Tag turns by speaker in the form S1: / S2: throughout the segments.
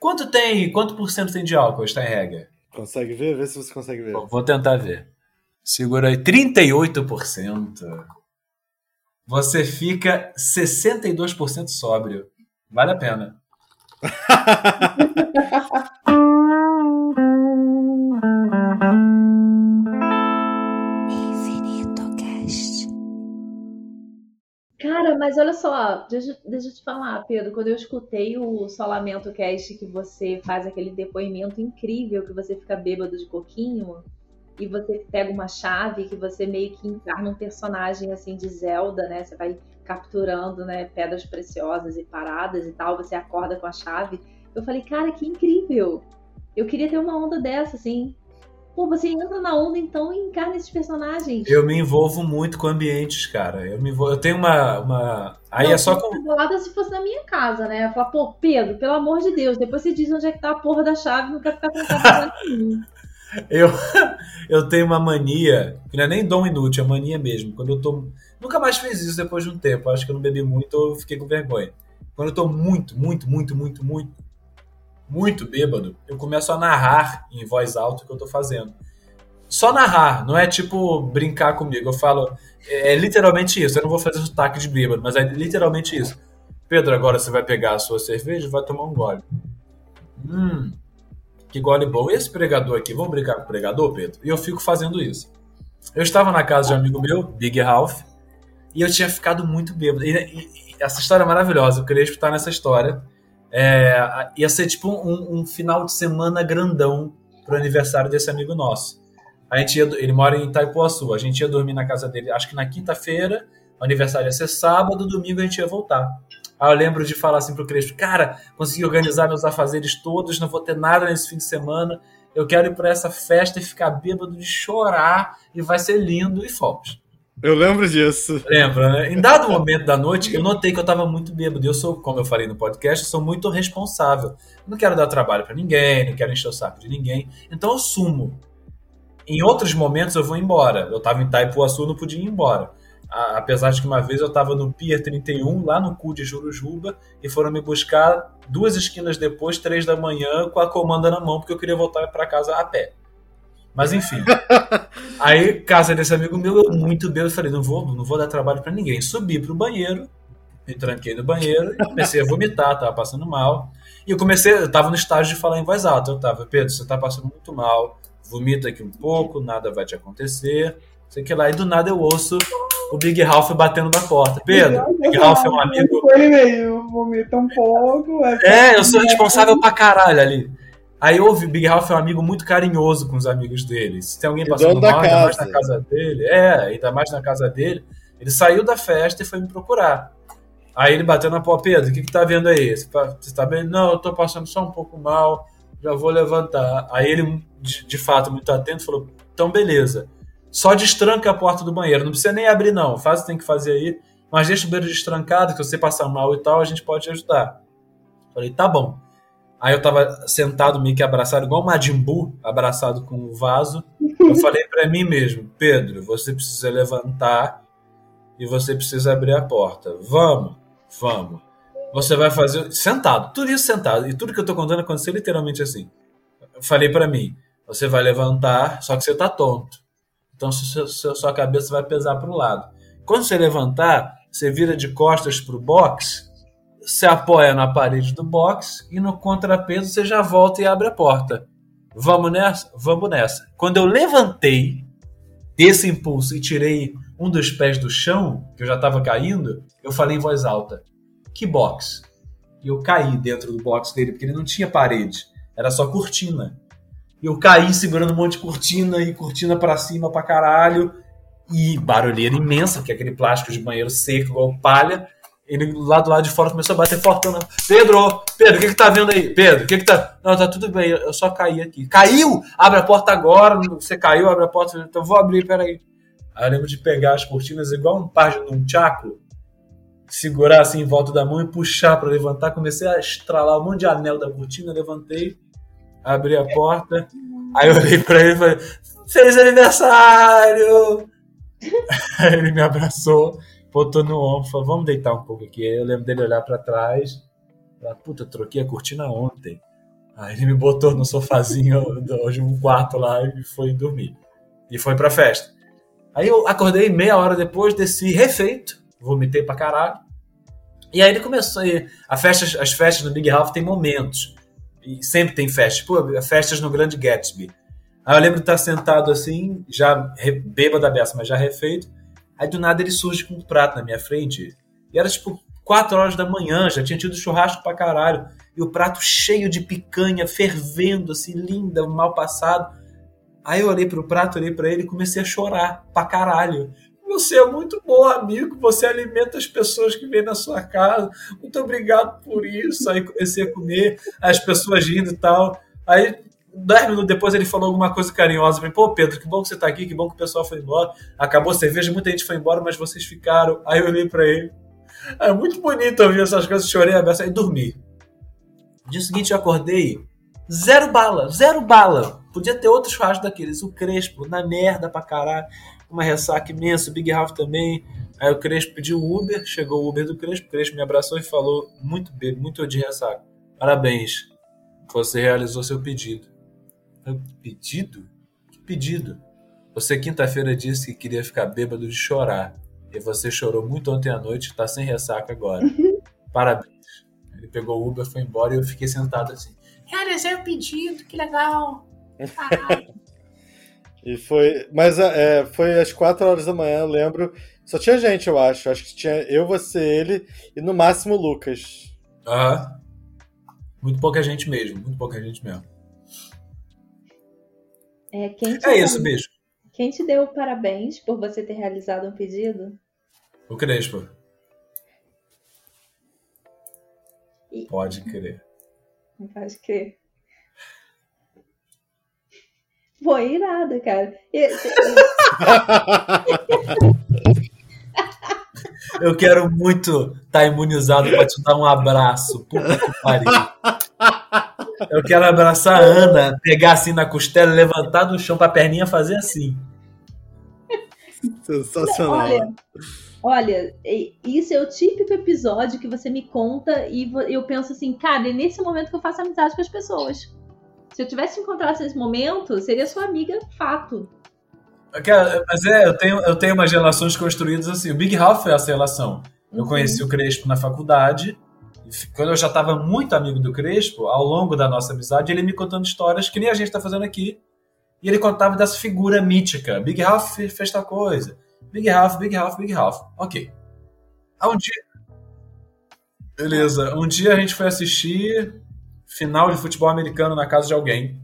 S1: Quanto tem, quanto por cento tem de álcool, Steinhegger?
S2: Consegue ver? Vê se você consegue ver.
S1: Vou tentar ver. Segura aí, 38%. Você fica 62% sóbrio. Vale a pena.
S3: Cara, mas olha só, deixa, deixa eu te falar, Pedro, quando eu escutei o Solamento Cast que você faz aquele depoimento incrível, que você fica bêbado de coquinho, e você pega uma chave que você meio que encarna um personagem assim de Zelda, né? Você vai capturando, né, pedras preciosas e paradas e tal, você acorda com a chave. Eu falei, cara, que incrível! Eu queria ter uma onda dessa, assim. Pô, você entra na onda então e encarna esses personagens.
S1: Eu me envolvo muito com ambientes, cara. Eu me envolvo... eu tenho uma, uma... aí
S3: Não,
S1: é só com
S3: Bolada se fosse na minha casa, né? Eu falar, pô, Pedro, pelo amor de Deus, depois você diz onde é que tá a porra da chave, não quero ficar trancado nenhum.
S1: Eu, eu tenho uma mania, que não é nem dom inútil, é mania mesmo. Quando eu tô. Nunca mais fiz isso depois de um tempo. Acho que eu não bebi muito ou eu fiquei com vergonha. Quando eu tô muito, muito, muito, muito, muito, muito bêbado, eu começo a narrar em voz alta o que eu tô fazendo. Só narrar, não é tipo brincar comigo. Eu falo, é, é literalmente isso. Eu não vou fazer sotaque de bêbado, mas é literalmente isso. Pedro, agora você vai pegar a sua cerveja e vai tomar um gole. Hum, que gole bom. Esse pregador aqui, vamos brincar com o pregador, Pedro? E eu fico fazendo isso. Eu estava na casa de um amigo meu, Big Ralph, e eu tinha ficado muito bêbado. E, e- e essa história é maravilhosa, eu queria escutar nessa história. É, ia ser tipo um, um final de semana grandão pro aniversário desse amigo nosso. A gente ia, ele mora em Itaipuaçu, a gente ia dormir na casa dele, acho que na quinta-feira, o aniversário ia ser sábado, domingo a gente ia voltar. Aí eu lembro de falar assim pro Crespo, cara, consegui organizar meus afazeres todos, não vou ter nada nesse fim de semana, eu quero ir pra essa festa e ficar bêbado de chorar, e vai ser lindo, e fomos.
S2: Eu lembro disso.
S1: Lembra, né? Em dado momento da noite, eu notei que eu tava muito bêbado. Eu sou, como eu falei no podcast, sou muito responsável. Não quero dar trabalho pra ninguém, não quero encher o saco de ninguém. Então eu sumo. Em outros momentos eu vou embora. Eu tava em Itaipuaçu, não podia ir embora. Apesar de que uma vez eu tava no Pier 31, lá no cu de Jurujuba, e foram me buscar duas esquinas depois, três da manhã, com a comanda na mão, porque eu queria voltar pra casa a pé. Mas enfim. Aí, casa desse amigo meu, eu muito bêbado, falei, não vou, não vou dar trabalho pra ninguém. Subi pro banheiro, me tranquei no banheiro e comecei a vomitar, tava passando mal. E eu comecei, eu tava no estágio de falar em voz alta. Eu tava, Pedro, você tá passando muito mal, vomita aqui um pouco, nada vai te acontecer. Sei que lá, e do nada eu ouço o Big Ralph batendo na porta. Pedro, o Big Ralph é um amigo.
S4: Foi mesmo, vomita um pouco. vai
S1: É, eu sou responsável pra caralho ali. Aí houve, Big Ralph é um amigo muito carinhoso com os amigos dele. Se tem alguém
S2: E
S1: passando mal, ainda mais na casa dele, é, ainda mais na casa dele, ele saiu da festa e foi me procurar. Aí ele bateu na porta, Pedro, o que que tá vendo aí? Você tá- Você tá bem? Não, eu tô passando só um pouco mal, já vou levantar. Aí ele, de, de fato, muito atento, falou, então beleza. Só destranca a porta do banheiro, não precisa nem abrir não, faz o que tem que fazer aí, mas deixa o banheiro destrancado, que se você passar mal e tal, a gente pode te ajudar. Falei, tá bom. Aí eu tava sentado meio que abraçado, igual o Majin Buu, abraçado com o vaso. Eu falei pra mim mesmo, Pedro, você precisa levantar e você precisa abrir a porta. Vamos, vamos. Você vai fazer sentado, tudo isso sentado. E tudo que eu tô contando aconteceu literalmente assim. Eu falei pra mim, você vai levantar, só que você tá tonto. Então sua, sua, sua cabeça vai pesar pro lado. Quando você levantar, você vira de costas pro box, se apoia na parede do box e no contrapeso você já volta e abre a porta. Vamos nessa? Vamos nessa. Quando eu levantei desse impulso e tirei um dos pés do chão, que eu já estava caindo, eu falei em voz alta: Que box? E eu caí dentro do box dele, porque ele não tinha parede, era só cortina. E eu caí segurando um monte de cortina e cortina pra cima pra caralho. E barulheira imensa, porque aquele plástico de banheiro seco, igual palha. Ele lá do lado de fora começou a bater fortão. na- Pedro, Pedro, o que que tá vendo aí? Pedro, o que que tá... Não, tá tudo bem, eu só caí aqui. Caiu? Abre a porta agora. Você caiu, abre a porta. Então vou abrir, peraí. Aí eu lembro de pegar as cortinas igual um par de um tchaco, segurar assim em volta da mão e puxar pra levantar. Comecei a estralar um monte de anel da cortina, levantei, abri a porta. Aí eu olhei pra ele e falei: Feliz aniversário! Aí ele me abraçou, botou no ombro, falou: Vamos deitar um pouco aqui. Eu lembro dele olhar pra trás, falar: Puta, troquei a cortina ontem. Aí ele me botou no sofazinho de um quarto lá e foi dormir. E foi pra festa. Aí eu acordei meia hora depois, desci refeito, vomitei pra caralho. E aí ele começou. A festa, as festas no Big Ralph tem momentos. E sempre tem festas. Pô, festas no Grande Gatsby. Aí eu lembro de estar sentado assim, já bêbado da beça, mas já refeito. Aí do nada ele surge com um prato na minha frente. E era tipo 4 horas da manhã, já tinha tido churrasco pra caralho. E o prato cheio de picanha, fervendo, assim, linda, mal passado. Aí eu olhei pro prato, olhei para ele e comecei a chorar pra caralho. Você é muito bom amigo, você alimenta as pessoas que vêm na sua casa. Muito obrigado por isso. Aí comecei a comer, as pessoas rindo e tal. Aí, dez minutos depois, ele falou alguma coisa carinhosa. Pô, Pedro, que bom que você tá aqui, que bom que o pessoal foi embora. Acabou a cerveja, muita gente foi embora, mas vocês ficaram. Aí eu olhei para ele. É muito bonito ouvir essas coisas, chorei a beça e dormi. Dia seguinte eu acordei, zero bala, zero bala. Podia ter outros churrasco daqueles, o Crespo, na merda pra caralho, uma ressaca imensa, o Big Ralph também. Aí o Crespo pediu o Uber, chegou o Uber do Crespo, o Crespo me abraçou e falou, muito bem, muito de ressaca. Parabéns, você realizou seu pedido. Pedido? Que pedido? Você quinta-feira disse que queria ficar bêbado de chorar. E você chorou muito ontem à noite e tá sem ressaca agora. Parabéns. Ele pegou o Uber, foi embora e eu fiquei sentado assim. Realizei o pedido, que legal.
S2: e foi. Mas é, foi às 4 horas da manhã, eu lembro. Só tinha gente, eu acho. Acho que tinha eu, você, ele e no máximo o Lucas.
S1: Aham. Muito pouca gente mesmo, muito pouca gente mesmo.
S3: É, quem
S1: é isso, beijo.
S3: Quem te deu parabéns por você ter realizado um pedido?
S1: O Crespo. E... Pode crer.
S3: Não pode crer. Foi irado, cara.
S1: Eu quero muito estar tá imunizado para te dar um abraço. Puta que pariu. Eu quero abraçar a Ana, pegar assim na costela, levantar do chão para a perninha fazer assim.
S2: Sensacional.
S3: Olha, olha, isso é o típico episódio que você me conta e eu penso assim, cara, é nesse momento que eu faço amizade com as pessoas. Se eu tivesse encontrado nesse momento, seria sua amiga fato.
S1: Cara, mas é, eu tenho, eu tenho umas relações construídas assim. O Big Ralph foi essa relação. Eu uhum. conheci o Crespo na faculdade quando eu já estava muito amigo do Crespo, ao longo da nossa amizade, ele me contando histórias que nem a gente está fazendo aqui. E ele contava dessa figura mítica. Big Ralph fez tal coisa. Big Ralph, Big Ralph, Big Ralph. Ok. Há um dia. Beleza. Um dia a gente foi assistir final de futebol americano na casa de alguém.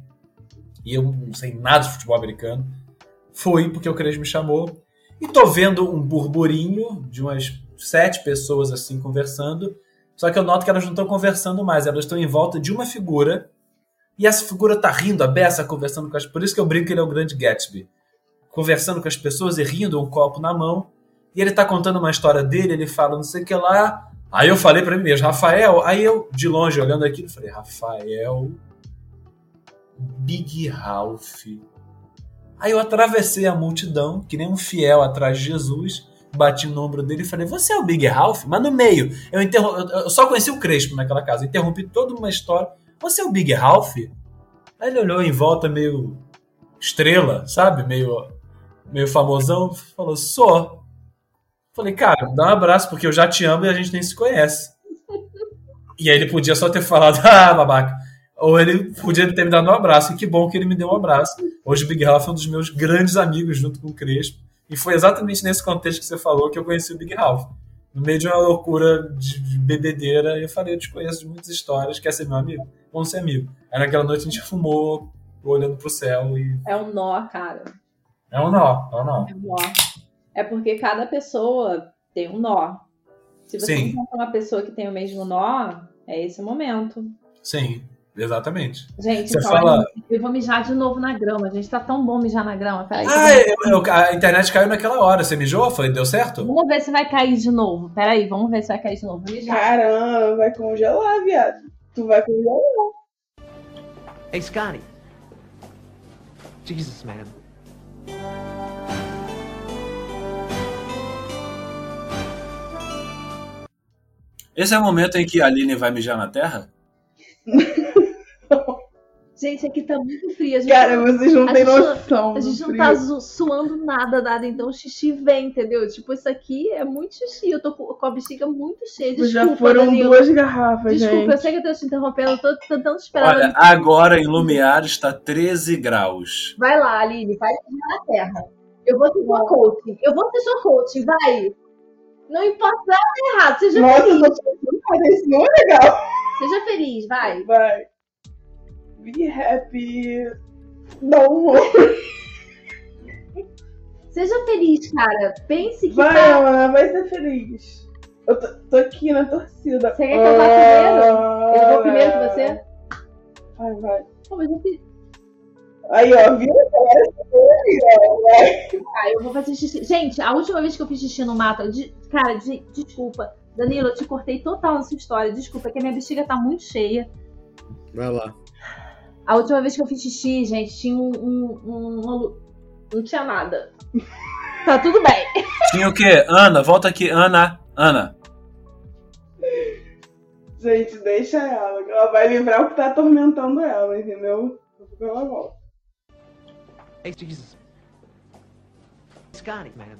S1: E eu não sei nada de futebol americano. Fui porque o Crespo me chamou. E tô vendo um burburinho de umas sete pessoas assim conversando só que eu noto que elas não estão conversando mais, elas estão em volta de uma figura e essa figura tá rindo, a beça, conversando com as. Por isso que eu brinco que ele é o grande Gatsby. Conversando com as pessoas e rindo, um copo na mão. E ele tá contando uma história dele, ele fala não sei o que lá. Aí eu falei para mim mesmo, Rafael. Aí eu, de longe, olhando aqui, falei, Rafael. Big Ralph. Aí eu atravessei a multidão, que nem um fiel atrás de Jesus bati no ombro dele e falei: Você é o Big Ralph? Mas no meio, eu, interrom... eu só conheci o Crespo naquela casa, interrompi toda uma história. Você é o Big Ralph? Aí ele olhou em volta, meio estrela, sabe? Meio, meio famosão. Falou: Sou. Falei: Cara, dá um abraço, porque eu já te amo e a gente nem se conhece. E aí ele podia só ter falado: Ah, babaca. Ou ele podia ter me dado um abraço. E que bom que ele me deu um abraço. Hoje o Big Ralph é um dos meus grandes amigos, junto com o Crespo. E foi exatamente nesse contexto que você falou que eu conheci o Big Ralph. No meio de uma loucura de, de bebedeira, eu falei, eu te conheço de muitas histórias, quer ser meu amigo? Vamos ser amigo. Aí naquela noite a gente fumou, olhando pro céu e...
S3: É um nó, cara.
S1: É um nó, é um nó.
S3: É um nó. É porque cada pessoa tem um nó. Se você
S1: Sim.
S3: encontra uma pessoa que tem o mesmo nó, é esse o momento.
S1: Sim. Exatamente.
S3: Gente,
S1: Você
S3: então,
S1: fala...
S3: eu vou mijar de novo na grama. Gente, tá tão bom mijar na grama. Peraí,
S1: ah, eu, eu, a internet caiu naquela hora. Você mijou? Foi, deu certo?
S3: Vamos ver se vai cair de novo. Peraí, vamos ver se vai cair de novo. Mijar.
S4: Caramba, vai congelar, viado. Tu vai congelar.
S5: Hey, Scotty. Jesus, man.
S1: Esse é o momento em que a Aline vai mijar na terra?
S3: Gente, aqui tá muito frio. A gente,
S4: Cara, vocês não
S3: A
S4: têm
S3: gente-
S4: noção.
S3: a gente não
S4: frio.
S3: tá su- suando nada, nada. Então o xixi vem, entendeu? Tipo, isso aqui é muito xixi. Eu tô com a bexiga muito cheia. Desculpa,
S4: Já foram
S3: Danilo.
S4: duas garrafas,
S3: Desculpa,
S4: gente.
S3: eu sei que eu tô te interrompendo. Eu tô tentando esperar.
S1: Olha, agora em Lumiar está 13 graus.
S3: Vai lá, Aline, vai na terra. Eu vou ser sua coach. Eu vou ser sua coach, vai. Não importa nada errado. Seja,
S4: Nossa, eu tô pensando, cara, isso não é legal.
S3: seja feliz, vai.
S4: Vai. Be happy. Não,
S3: Seja feliz, cara. Pense que
S4: vai,
S3: tá.
S4: Ana, vai ser feliz. Eu tô, tô aqui na torcida.
S3: Você quer que eu vá primeiro?
S4: Ah,
S3: Eu vou primeiro que você?
S4: Vai, vai.
S3: Pô, mas eu fiz.
S4: Aí, ó, viu?
S3: Ah, eu vou fazer xixi. Gente, a última vez que eu fiz xixi no mato, de- cara, de- desculpa. Danilo, eu te cortei total nessa história. Desculpa, é que a minha bexiga tá muito cheia.
S2: Vai lá.
S3: A última vez que eu fiz xixi, gente, tinha um. um- um- lu- não tinha nada. Tá tudo bem.
S1: Tinha o quê? Ana, volta aqui. Ana, Ana.
S4: Gente, deixa ela, que ela vai livrar o que tá atormentando ela, entendeu? Ela volta.
S5: Hey, Jesus. Scotty, man.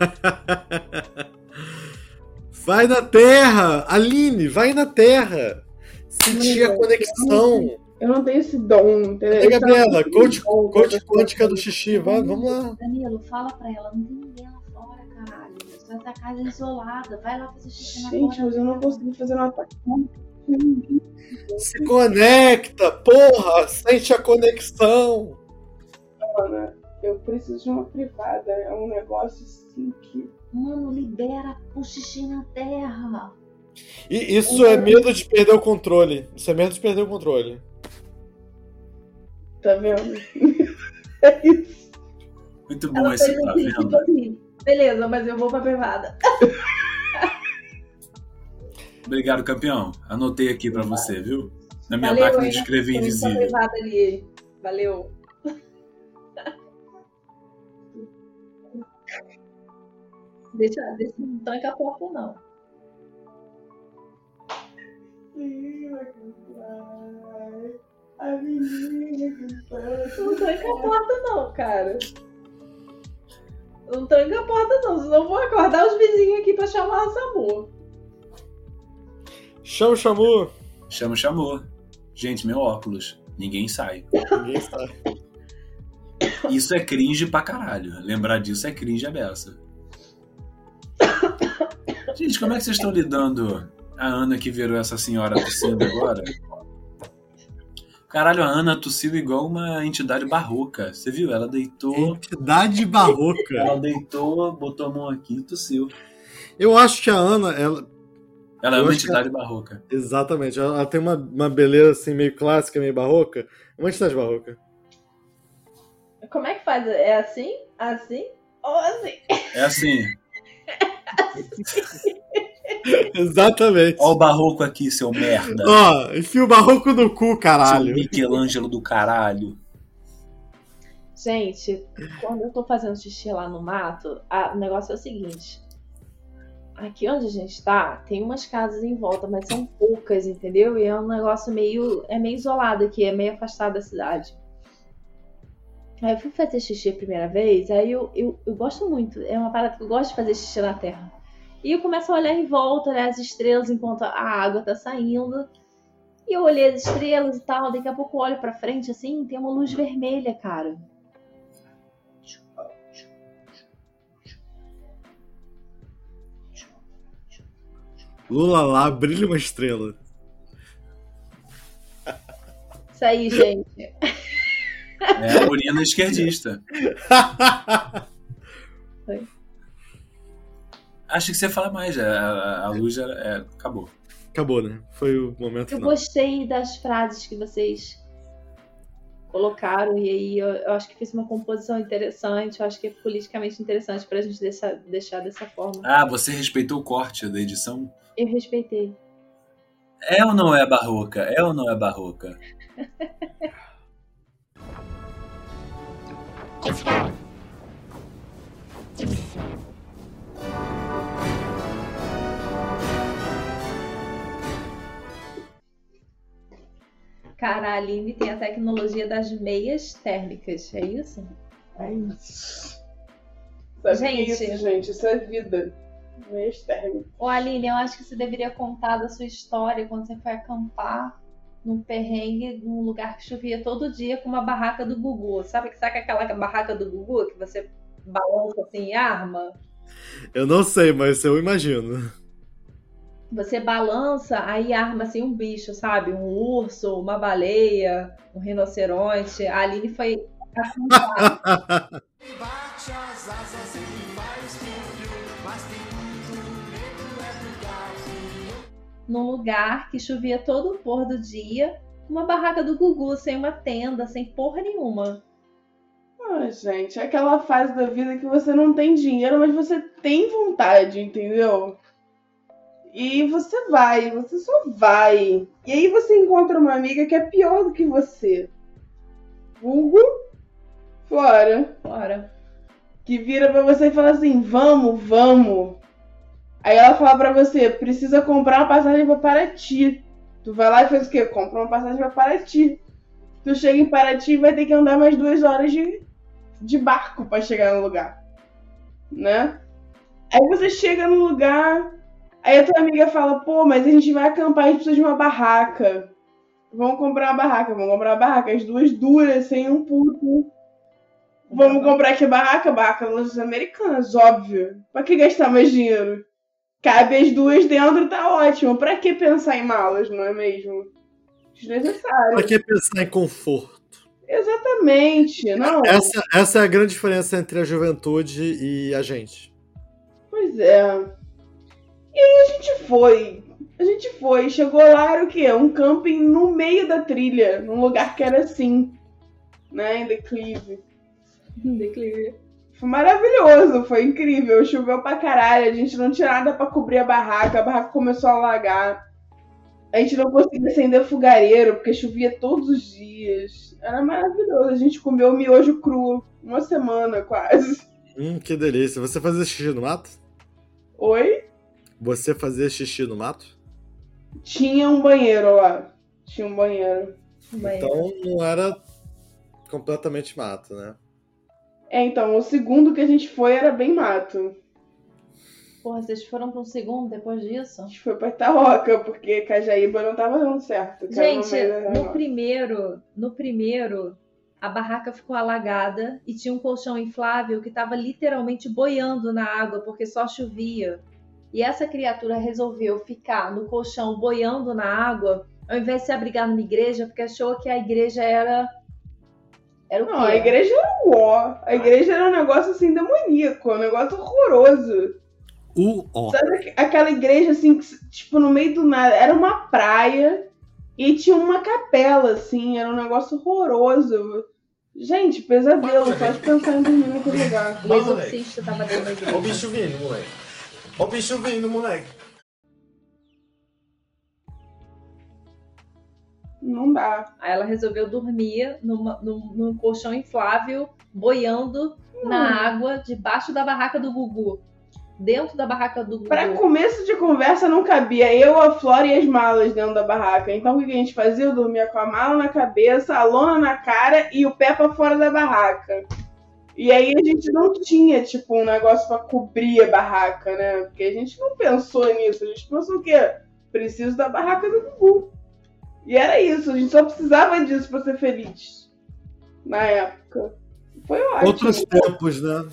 S2: Vai na terra! Aline, vai na terra! Sentir a conexão.
S4: Eu não tenho esse dom, entendeu? Esse
S2: Gabriela? Coach,
S4: dom,
S2: coach quântica do xixi, vai, vamos lá.
S3: Danilo, fala pra ela, não tem ninguém lá fora, caralho. Essa casa é isolada. Vai lá fazer xixi na
S4: Gente, mas eu não consegui fazer um ataque.
S2: Se conecta, porra! Sente a conexão!
S4: Ana, eu preciso de uma privada. É um negócio assim que.
S3: Mano, libera o xixi na terra.
S2: E isso é medo de perder o controle. Isso é medo de perder o controle.
S4: Tá vendo? é isso.
S1: Muito bom
S3: Ela
S1: esse tá
S3: assim, tipo
S1: vendo?
S3: assim, Beleza, mas eu vou pra privada.
S1: Obrigado, campeão. Anotei aqui pra você, viu? Na minha
S3: Valeu,
S1: máquina de escrever invisível.
S3: Valeu. Deixa, deixa, não tranca a porta, não.
S4: A menina que.
S3: Não tranca a porta, não, cara. Não tranca a porta, não. Senão eu vou acordar os vizinhos aqui pra chamar o SAMU.
S2: Chama o Chamu!
S1: Chama, chamou. Gente, meu óculos. Ninguém sai.
S2: Ninguém sabe.
S1: Isso é cringe pra caralho. Lembrar disso é cringe a beça. Gente, como é que vocês estão lidando a Ana que virou essa senhora tossindo agora? Caralho, a Ana tossiu igual uma entidade barroca. Você viu? Ela deitou.
S2: Entidade barroca.
S1: Ela deitou, botou a mão aqui e tossiu.
S2: Eu acho que a Ana, ela.
S1: Ela é uma entidade barroca.
S2: Exatamente, ela, ela tem uma, uma beleza assim, meio clássica, meio barroca. É uma entidade barroca.
S3: Como é que faz? É assim? Assim? Ou assim?
S1: É assim.
S2: Exatamente.
S1: Ó o barroco aqui, seu merda.
S2: Ó, enfia o barroco no cu,
S1: Seu
S2: caralho.
S1: Michelangelo do caralho.
S3: Gente, quando eu tô fazendo xixi lá no mato, a- o negócio é o seguinte. Aqui onde a gente tá, tem umas casas em volta, mas são poucas, entendeu? E é um negócio meio. É meio isolado aqui, é meio afastado da cidade. Aí eu fui fazer xixi a primeira vez, aí eu, eu, eu gosto muito. É uma parada que eu gosto de fazer xixi na terra. E eu começo a olhar em volta, olhar as estrelas enquanto a água tá saindo. E eu olhei as estrelas e tal, daqui a pouco eu olho pra frente assim, tem uma luz vermelha, cara.
S2: Lula lá, brilha uma estrela.
S3: Isso aí, gente.
S1: É a urina esquerdista.
S3: Foi.
S1: Acho que você fala mais. é, A, a luz já é, acabou.
S2: Acabou, né? Foi o momento
S3: Eu
S2: final.
S3: gostei das frases que vocês colocaram e aí eu, eu acho que fiz uma composição interessante, eu acho que é politicamente interessante pra gente deixar, deixar dessa forma.
S1: Ah, você respeitou o corte da edição?
S3: Eu respeitei.
S1: É ou não é barroca? É ou não é barroca?
S3: Cara, a Aline tem a tecnologia das meias térmicas, é isso?
S4: É isso. É
S3: gente,
S4: isso, gente? Isso é vida. Meias térmicas.
S3: Ô, Aline, eu acho que você deveria contar da sua história quando você foi acampar num perrengue, num lugar que chovia todo dia com uma barraca do Gugu. Sabe, sabe aquela barraca do Gugu que você balança assim e arma?
S2: Eu não sei, mas eu imagino.
S3: Você balança, aí arma assim um bicho, sabe? Um urso, uma baleia, um rinoceronte. A Aline foi acampar. num lugar que chovia todo o pôr do dia, uma barraca do Gugu, sem uma tenda, sem porra nenhuma.
S4: Ah, gente, é aquela fase da vida que você não tem dinheiro, mas você tem vontade, entendeu? E você vai, você só vai. E aí você encontra uma amiga que é pior do que você. Vulgo Flora.
S3: Bora.
S4: Que vira pra você e fala assim: vamos, vamos. Aí ela fala pra você: precisa comprar uma passagem pra Paraty. Tu vai lá e faz o quê? Compra uma passagem pra Paraty. Tu chega em Paraty e vai ter que andar mais duas horas de, de barco pra chegar no lugar. Né? Aí você chega no lugar, aí a tua amiga fala: pô, mas a gente vai acampar, a gente precisa de uma barraca. Vamos comprar uma barraca, vamos comprar uma barraca. As duas duras, sem um puto. Vamos comprar aqui barraca, barraca lojas americanas, óbvio. Pra que gastar mais dinheiro? Cabe as duas dentro, tá ótimo. Pra que pensar em malas, não é mesmo? Desnecessário.
S2: Pra que pensar em conforto?
S4: Exatamente. Não,
S2: Essa, essa é a grande diferença entre a juventude e a gente.
S4: pois é. E aí a gente foi. A gente foi. Chegou lá, era o quê? Um camping no meio da trilha. Num lugar que era assim. Né? Em declive.
S3: Declive.
S4: Foi maravilhoso, foi incrível. Choveu pra caralho, a gente não tinha nada pra cobrir a barraca, a barraca começou a alagar. A gente não conseguia acender fogareiro, porque chovia todos os dias. Era maravilhoso. A gente comeu miojo cru uma semana quase.
S2: Hum, que delícia. Você fazia xixi no mato?
S4: Oi?
S2: Você fazia xixi no mato?
S4: Tinha um banheiro lá. Tinha um banheiro.
S3: Banheiro.
S2: Então não era completamente mato, né?
S4: É, então, o segundo que a gente foi era bem mato.
S3: Porra, vocês foram pra um segundo depois disso?
S4: A gente foi pra Itaoca, porque Cajaíba não tava dando certo.
S3: Gente, no primeiro, no primeiro, a barraca ficou alagada e tinha um colchão inflável que tava literalmente boiando na água porque só chovia. E essa criatura resolveu ficar no colchão boiando na água, ao invés de se abrigar numa igreja, porque achou que a igreja era era o
S4: Não,
S3: quê?
S4: a igreja era o ó. A igreja era um negócio assim demoníaco, um negócio horroroso.
S2: O ó.
S4: Sabe aqu- aquela igreja assim, que, tipo, no meio do nada, era uma praia e tinha uma capela, assim, era um negócio horroroso. Gente, pesadelo, só de pensar em dormir naquele lugar.
S3: O exorcista tava dentro da igreja.
S6: Ó o bicho vindo, moleque. Ó o bicho vindo, moleque.
S4: Não dá.
S3: Aí ela resolveu dormir numa- num, num colchão inflável, boiando na água, debaixo da barraca do Gugu. Dentro da barraca do Gugu.
S4: Pra começo de conversa não cabia eu, a Flora e as malas dentro da barraca. Então o que que a gente fazia? Eu dormia com a mala na cabeça, a lona na cara e o pé pra fora da barraca. E aí a gente não tinha, tipo, um negócio pra cobrir a barraca, né? Porque a gente não pensou nisso. A gente pensou o quê? Preciso da barraca do Gugu. E era isso, a gente só precisava disso pra ser feliz. Na época. Foi ótimo.
S2: Outros tempos, né?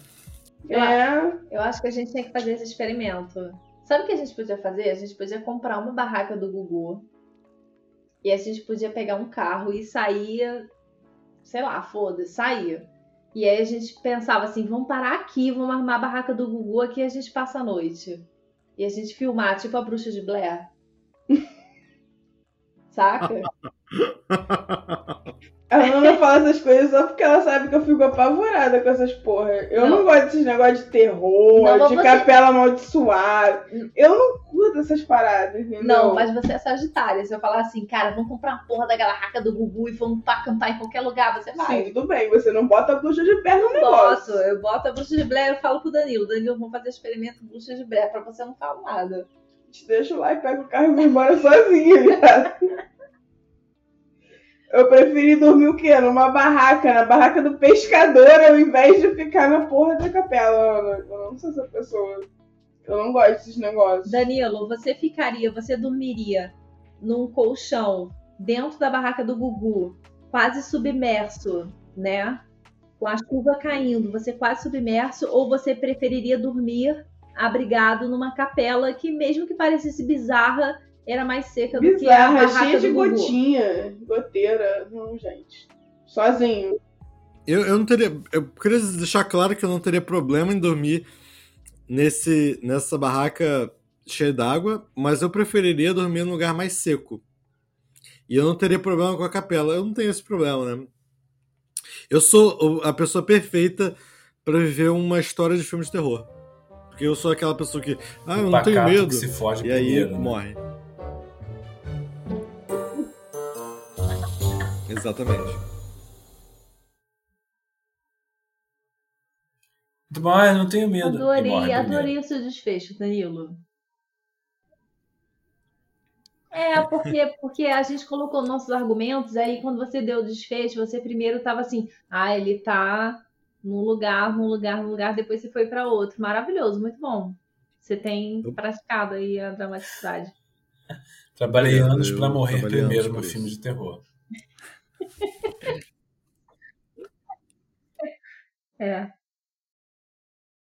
S4: É.
S3: Eu acho que a gente tem que fazer esse experimento. Sabe o que a gente podia fazer? A gente podia comprar uma barraca do Gugu. E a gente podia pegar um carro e sair, sei lá, foda-se, sair. E aí a gente pensava assim, vamos parar aqui, vamos armar a barraca do Gugu aqui e a gente passa a noite. E a gente filmar, tipo a bruxa de Blair. Saca?
S4: A Ana fala essas coisas só porque ela sabe que eu fico apavorada com essas porra. Eu não,
S3: Não.
S4: gosto desses negócios de terror,
S3: Não,
S4: de
S3: você-
S4: capela amaldiçoada. Eu não curto essas paradas, entendeu?
S3: Não, mas você é Sagitária. Se eu falar assim, cara, vamos comprar uma porra da barraca do Gugu e vamos pra acampar em qualquer lugar, você vai.
S4: Sim, tudo bem, você não bota a bruxa de pé no
S3: Eu
S4: negócio.
S3: boto, eu boto a bruxa de Blair e falo pro Danilo. Danilo, vamos fazer experimento bruxa de Blair pra você não falar nada.
S4: Te deixo lá e pego o carro e vou embora sozinha, viado. Eu preferi dormir o quê? Numa barraca, na barraca do pescador, ao invés de ficar na porra da capela. Não, eu não sou essa pessoa. Eu não gosto desses negócios.
S3: Danilo, você ficaria, você dormiria num colchão dentro da barraca do Gugu, quase submerso, né? Com a chuva caindo, você quase submerso, ou você preferiria dormir abrigado numa capela que, mesmo que parecesse bizarra, era mais seca do que a
S4: Bizarra,
S3: barraca
S4: cheia de
S3: do Gugu.
S4: gotinha, goteira. Não, gente. Sozinho.
S2: Eu, eu não teria. Eu queria deixar claro que eu não teria problema em dormir nesse, nessa barraca cheia d'água, mas eu preferiria dormir num lugar mais seco. E eu não teria problema com a capela. Eu não tenho esse problema, né? Eu sou a pessoa perfeita pra viver uma história de filme de terror. Porque eu sou aquela pessoa que. Ah, eu não tenho medo.
S1: que se foge
S2: E aí
S1: primeiro, né?
S2: morre. Exatamente.
S1: Muito bom, ah, eu não tenho medo. Morre
S3: Adorei, adorei o seu desfecho, Danilo. É, porque, porque a gente colocou nossos argumentos, aí quando você deu o desfecho, você primeiro tava assim, ah, ele tá num lugar, num lugar, num lugar, depois você foi para outro. Maravilhoso, muito bom. Você tem praticado aí a dramaticidade.
S1: Trabalhei anos pra morrer primeiro no filme de terror.
S3: É.